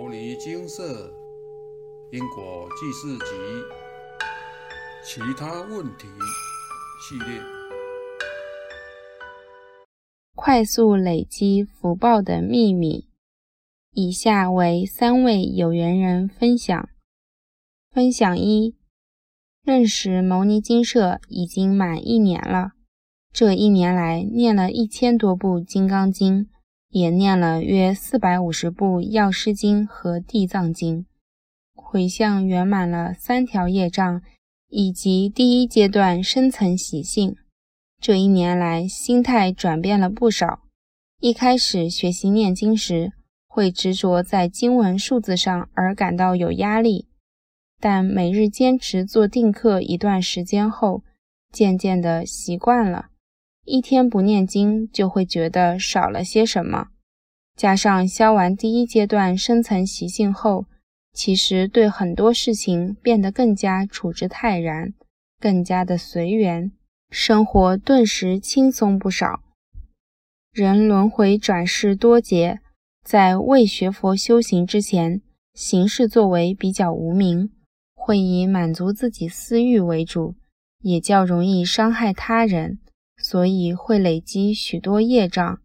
摩尼金色因果记事集其他问题系列，快速累积福报的秘密。以下为三位有缘人分享。分享一：认识牟尼金舍已经满一年了，这一年来念了一千多部《金刚经》。也念了约四百五十部《药师经》和《地藏经》，回向圆满了三条业障，以及第一阶段深层习性。这一年来，心态转变了不少。一开始学习念经时，会执着在经文数字上而感到有压力，但每日坚持做定课一段时间后，渐渐的习惯了。一天不念经，就会觉得少了些什么。加上消完第一阶段深层习性后，其实对很多事情变得更加处之泰然，更加的随缘，生活顿时轻松不少。人轮回转世多劫，在未学佛修行之前，行事作为比较无名，会以满足自己私欲为主，也较容易伤害他人。所以会累积许多业障。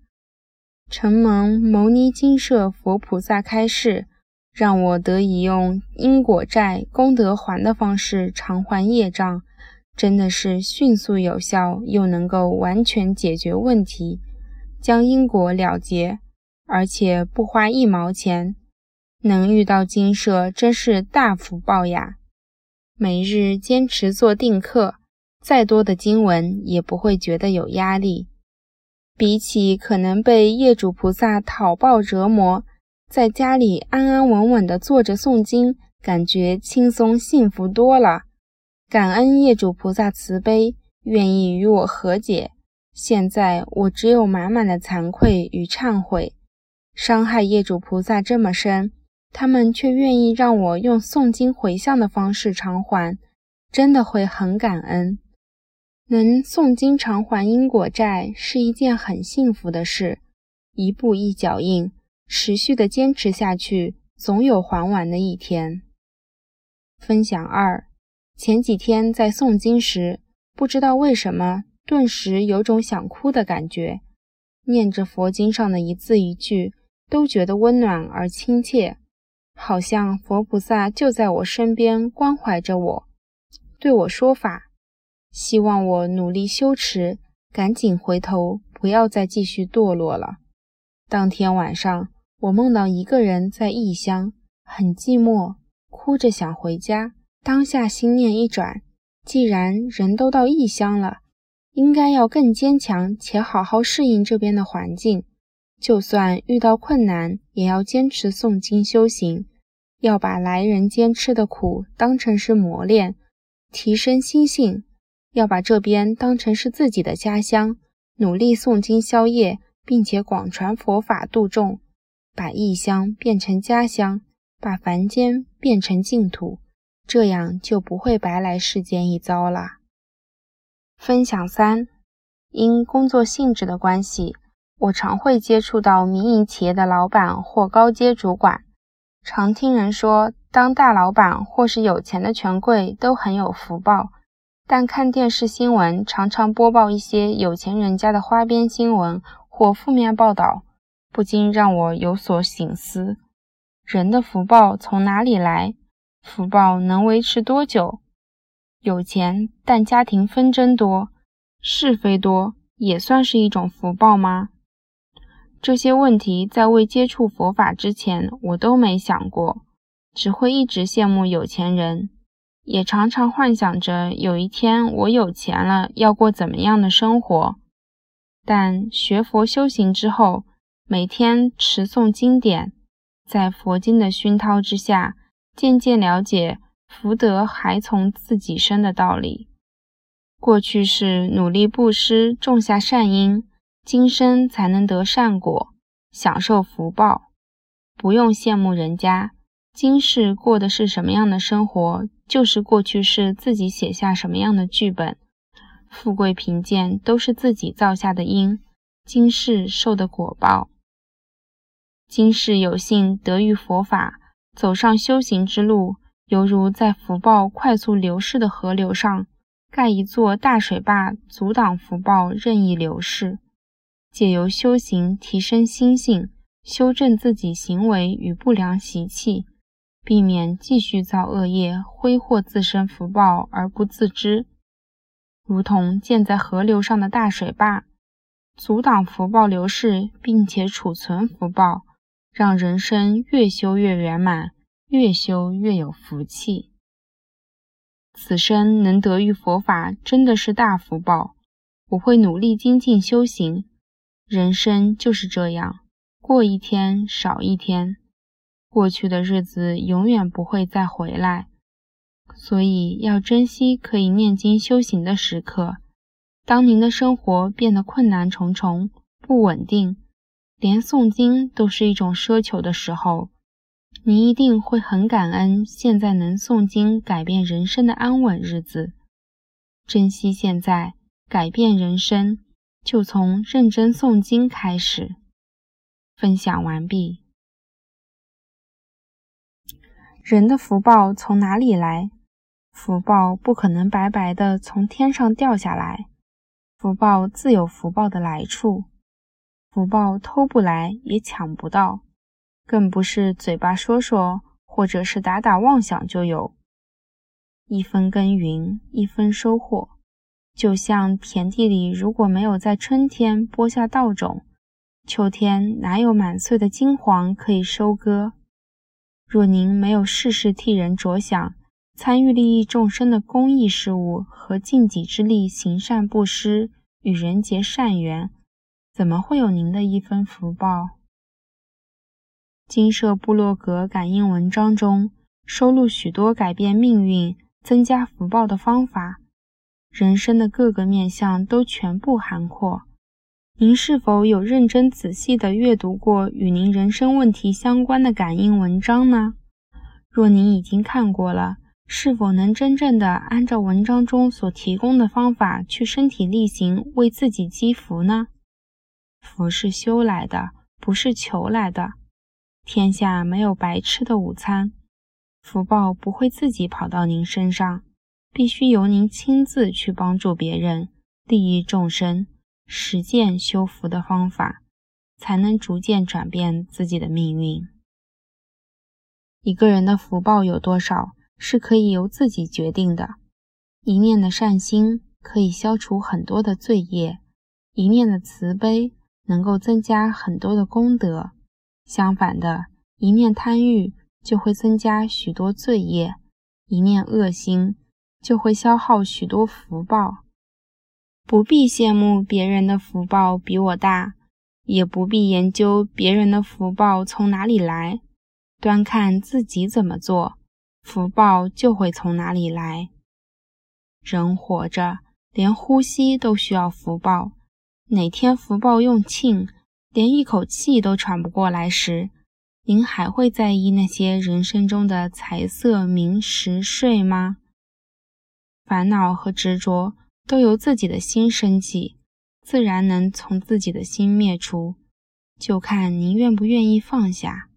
承蒙牟尼金舍佛菩萨开示，让我得以用因果债功德还的方式偿还业障，真的是迅速有效，又能够完全解决问题，将因果了结，而且不花一毛钱。能遇到金舍，真是大福报呀！每日坚持做定课。再多的经文也不会觉得有压力，比起可能被业主菩萨讨报折磨，在家里安安稳稳的坐着诵经，感觉轻松幸福多了。感恩业主菩萨慈悲，愿意与我和解。现在我只有满满的惭愧与忏悔，伤害业主菩萨这么深，他们却愿意让我用诵经回向的方式偿还，真的会很感恩。能诵经偿还因果债是一件很幸福的事，一步一脚印，持续的坚持下去，总有还完的一天。分享二：前几天在诵经时，不知道为什么，顿时有种想哭的感觉。念着佛经上的一字一句，都觉得温暖而亲切，好像佛菩萨就在我身边关怀着我，对我说法。希望我努力修持，赶紧回头，不要再继续堕落了。当天晚上，我梦到一个人在异乡，很寂寞，哭着想回家。当下心念一转，既然人都到异乡了，应该要更坚强，且好好适应这边的环境。就算遇到困难，也要坚持诵经修行，要把来人间吃的苦当成是磨练，提升心性。要把这边当成是自己的家乡，努力诵经消业，并且广传佛法度众，把异乡变成家乡，把凡间变成净土，这样就不会白来世间一遭了。分享三：因工作性质的关系，我常会接触到民营企业的老板或高阶主管，常听人说，当大老板或是有钱的权贵都很有福报。但看电视新闻，常常播报一些有钱人家的花边新闻或负面报道，不禁让我有所省思：人的福报从哪里来？福报能维持多久？有钱但家庭纷争多、是非多，也算是一种福报吗？这些问题在未接触佛法之前，我都没想过，只会一直羡慕有钱人。也常常幻想着有一天我有钱了要过怎么样的生活，但学佛修行之后，每天持诵经典，在佛经的熏陶之下，渐渐了解福德还从自己生的道理。过去是努力布施种下善因，今生才能得善果，享受福报，不用羡慕人家。今世过的是什么样的生活，就是过去世自己写下什么样的剧本。富贵贫贱都是自己造下的因，今世受的果报。今世有幸得遇佛法，走上修行之路，犹如在福报快速流逝的河流上盖一座大水坝，阻挡福报任意流逝。借由修行提升心性，修正自己行为与不良习气，避免继续造恶业，挥霍自身福报而不自知，如同建在河流上的大水坝，阻挡福报流逝，并且储存福报，让人生越修越圆满，越修越有福气。此生能得遇佛法，真的是大福报。我会努力精进修行。人生就是这样，过一天少一天，过去的日子永远不会再回来，所以要珍惜可以念经修行的时刻。当您的生活变得困难重重、不稳定，连诵经都是一种奢求的时候，您一定会很感恩现在能诵经改变人生的安稳日子，珍惜现在，改变人生。就从认真诵经开始。分享完毕。人的福报从哪里来？福报不可能白白的从天上掉下来，福报自有福报的来处。福报偷不来，也抢不到，更不是嘴巴说说，或者是打打妄想就有。一分耕耘，一分收获。就像田地里如果没有在春天播下稻种，秋天哪有满穗的金黄可以收割？若您没有事事替人着想，参与利益众生的公益事务和尽己之力行善布施，与人结善缘，怎么会有您的一分福报？金舍部落格感应文章中收录许多改变命运、增加福报的方法。人生的各个面相都全部涵括。您是否有认真仔细地阅读过与您人生问题相关的感应文章呢？若您已经看过了，是否能真正的按照文章中所提供的方法去身体力行，为自己积福呢？福是修来的，不是求来的。天下没有白吃的午餐，福报不会自己跑到您身上。必须由您亲自去帮助别人，利益众生，实践修福的方法，才能逐渐转变自己的命运。一个人的福报有多少，是可以由自己决定的。一念的善心可以消除很多的罪业，一念的慈悲能够增加很多的功德。相反的，一念贪欲就会增加许多罪业，一念恶心。就会消耗许多福报，不必羡慕别人的福报比我大，也不必研究别人的福报从哪里来，端看自己怎么做，福报就会从哪里来。人活着，连呼吸都需要福报，哪天福报用尽，连一口气都喘不过来时，您还会在意那些人生中的财色名食睡吗？烦恼和执着都由自己的心升起，自然能从自己的心灭除，就看您愿不愿意放下。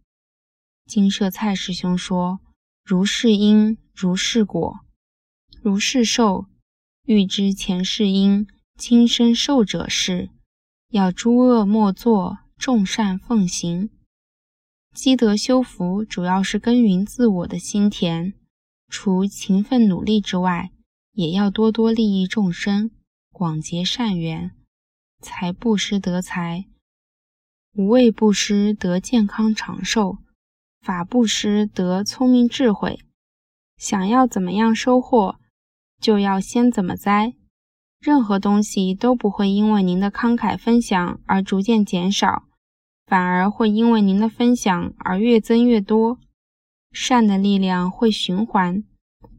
金舍蔡师兄说：“如是因，如是果，如是受。欲知前世因，今生受者是。要诸恶莫作，众善奉行。积德修福，主要是耕耘自我的心田，除勤奋努力之外。”也要多多利益众生，广结善缘。财布施得财，无畏布施得健康长寿，法布施得聪明智慧。想要怎么样收获，就要先怎么栽。任何东西都不会因为您的慷慨分享而逐渐减少，反而会因为您的分享而越增越多。善的力量会循环，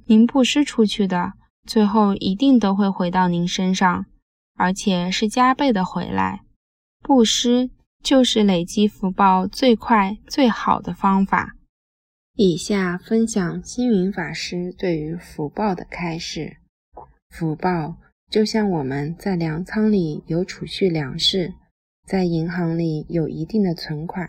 您布施出去的。最后一定都会回到您身上，而且是加倍的回来。布施就是累积福报最快最好的方法。以下分享星云法师对于福报的开示：福报就像我们在粮仓里有储蓄粮食，在银行里有一定的存款，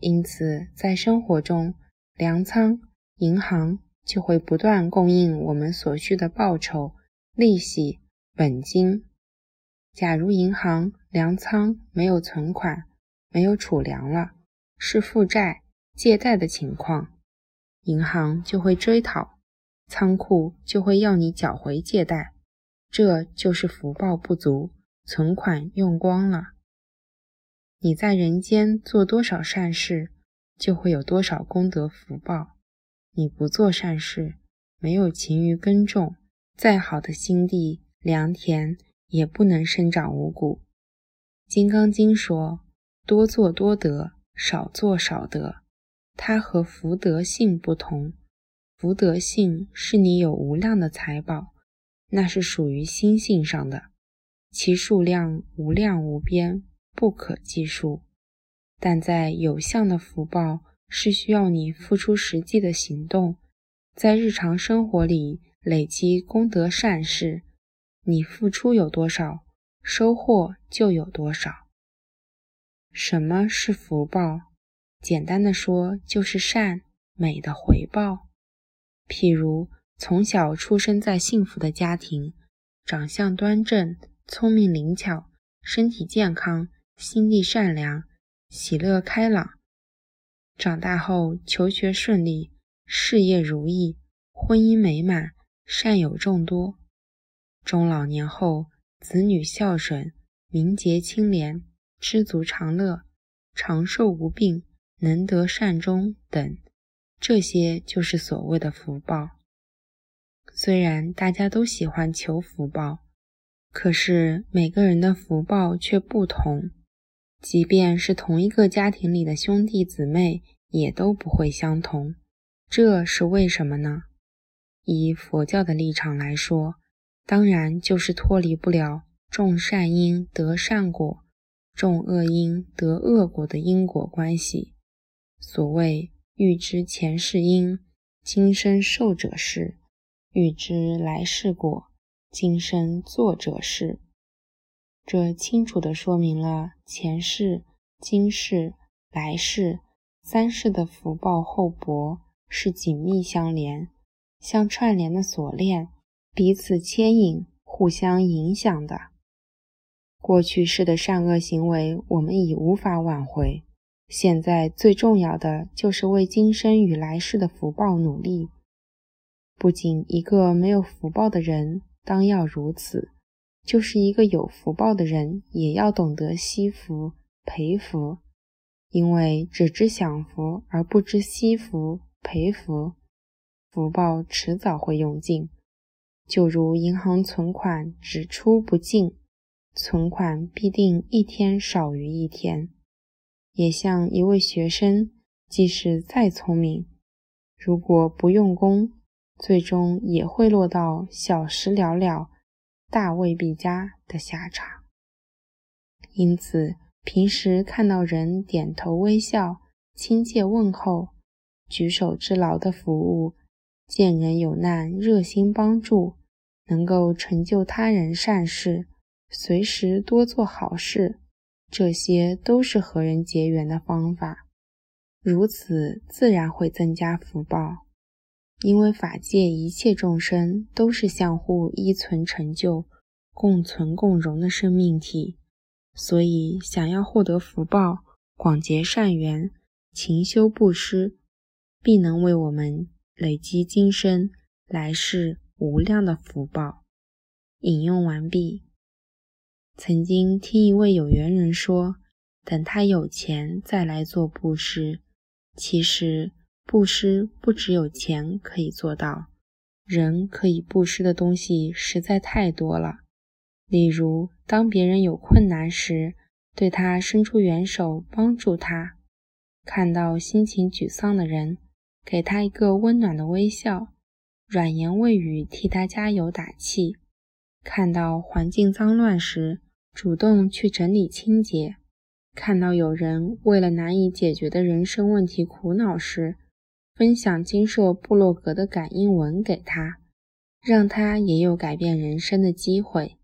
因此在生活中粮仓、银行就会不断供应我们所需的报酬、利息、本金。假如银行、粮仓没有存款，没有储粮了，是负债、借贷的情况，银行就会追讨，仓库就会要你缴回借贷，这就是福报不足，存款用光了。你在人间做多少善事，就会有多少功德福报。你不做善事，没有勤于耕种，再好的心地良田也不能生长五谷。《金刚经》说。多做多得，少做少得。它和福德性不同。福德性是你有无量的财宝，那是属于心性上的，其数量无量无边，不可计数。但在有相的福报，是需要你付出实际的行动，在日常生活里累积功德善事。你付出有多少，收获就有多少。什么是福报？简单的说，就是善美的回报。譬如从小出生在幸福的家庭，长相端正、聪明灵巧、身体健康、心地善良、喜乐开朗；长大后求学顺利、事业如意、婚姻美满、善友众多；中老年后子女孝顺、名节清廉。知足常乐、长寿无病、能得善终等，这些就是所谓的福报。虽然大家都喜欢求福报，可是每个人的福报却不同。即便是同一个家庭里的兄弟姊妹，也都不会相同。这是为什么呢？以佛教的立场来说，当然就是脱离不了种善因得善果。种恶因得恶果的因果关系，所谓欲知前世因，今生受者是；欲知来世果，今生作者是。这清楚地说明了前世、今世、来世三世的福报厚薄是紧密相连，像串联的锁链，彼此牵引、互相影响的。过去世的善恶行为，我们已无法挽回。现在最重要的就是为今生与来世的福报努力。不仅一个没有福报的人当要如此，就是一个有福报的人也要懂得惜福、培福。因为只知享福而不知惜福、培福，福报迟早会用尽。就如银行存款只出不进。存款必定一天少于一天，也像一位学生，即使再聪明，如果不用功，最终也会落到小时了了，大未必佳的下场。因此，平时看到人点头微笑、亲切问候、举手之劳的服务，见人有难热心帮助，能够成就他人善事。随时多做好事，这些都是和人结缘的方法。如此自然会增加福报。因为法界一切众生都是相互依存成就、共存共荣的生命体，所以想要获得福报，广结善缘，勤修布施，必能为我们累积今生来世无量的福报。引用完毕。曾经听一位有缘人说：“等他有钱再来做布施。”其实，布施不只有钱可以做到，人可以布施的东西实在太多了。例如，当别人有困难时，对他伸出援手帮助他；看到心情沮丧的人，给他一个温暖的微笑，软言慰语替他加油打气；看到环境脏乱时，主动去整理清洁，看到有人为了难以解决的人生问题苦恼时，分享金社部落格的感应文给他，让他也有改变人生的机会，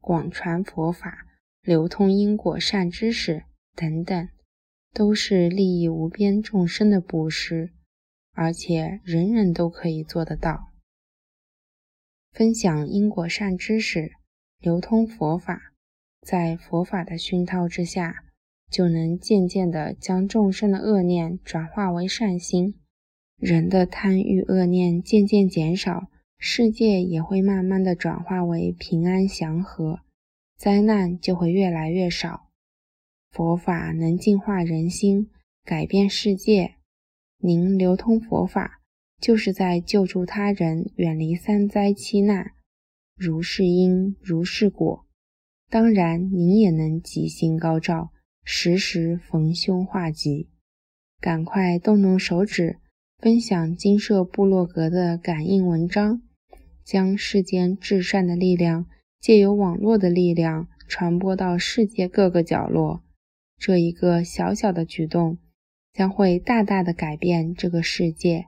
广传佛法，流通因果善知识等等，都是利益无边众生的布施。而且人人都可以做得到。分享因果善知识，流通佛法，在佛法的熏陶之下，就能渐渐地将众生的恶念转化为善心，人的贪欲恶念渐渐减少，世界也会慢慢的转化为平安祥和，灾难就会越来越少。佛法能净化人心，改变世界。您流通佛法，就是在救助他人远离三灾七难，如是因，如是果。当然，您也能吉星高照，时时逢凶化吉。赶快动动手指，分享金舍部落格的感应文章，将世间至善的力量，借由网络的力量，传播到世界各个角落。这一个小小的举动，将会大大的改变这个世界，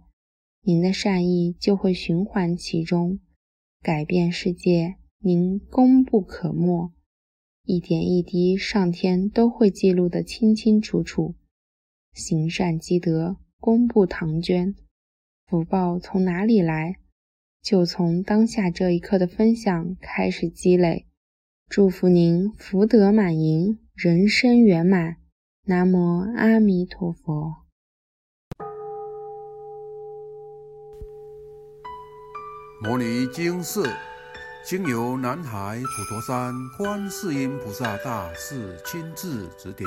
您的善意就会循环其中，改变世界。您功不可没，一点一滴，上天都会记录得清清楚楚。行善积德，功布唐捐，福报从哪里来？就从当下这一刻的分享开始积累。祝福您福德满盈。人生圆满，南无阿弥陀佛。摩尼经寺经由南海普陀山观世音菩萨大士亲自指点，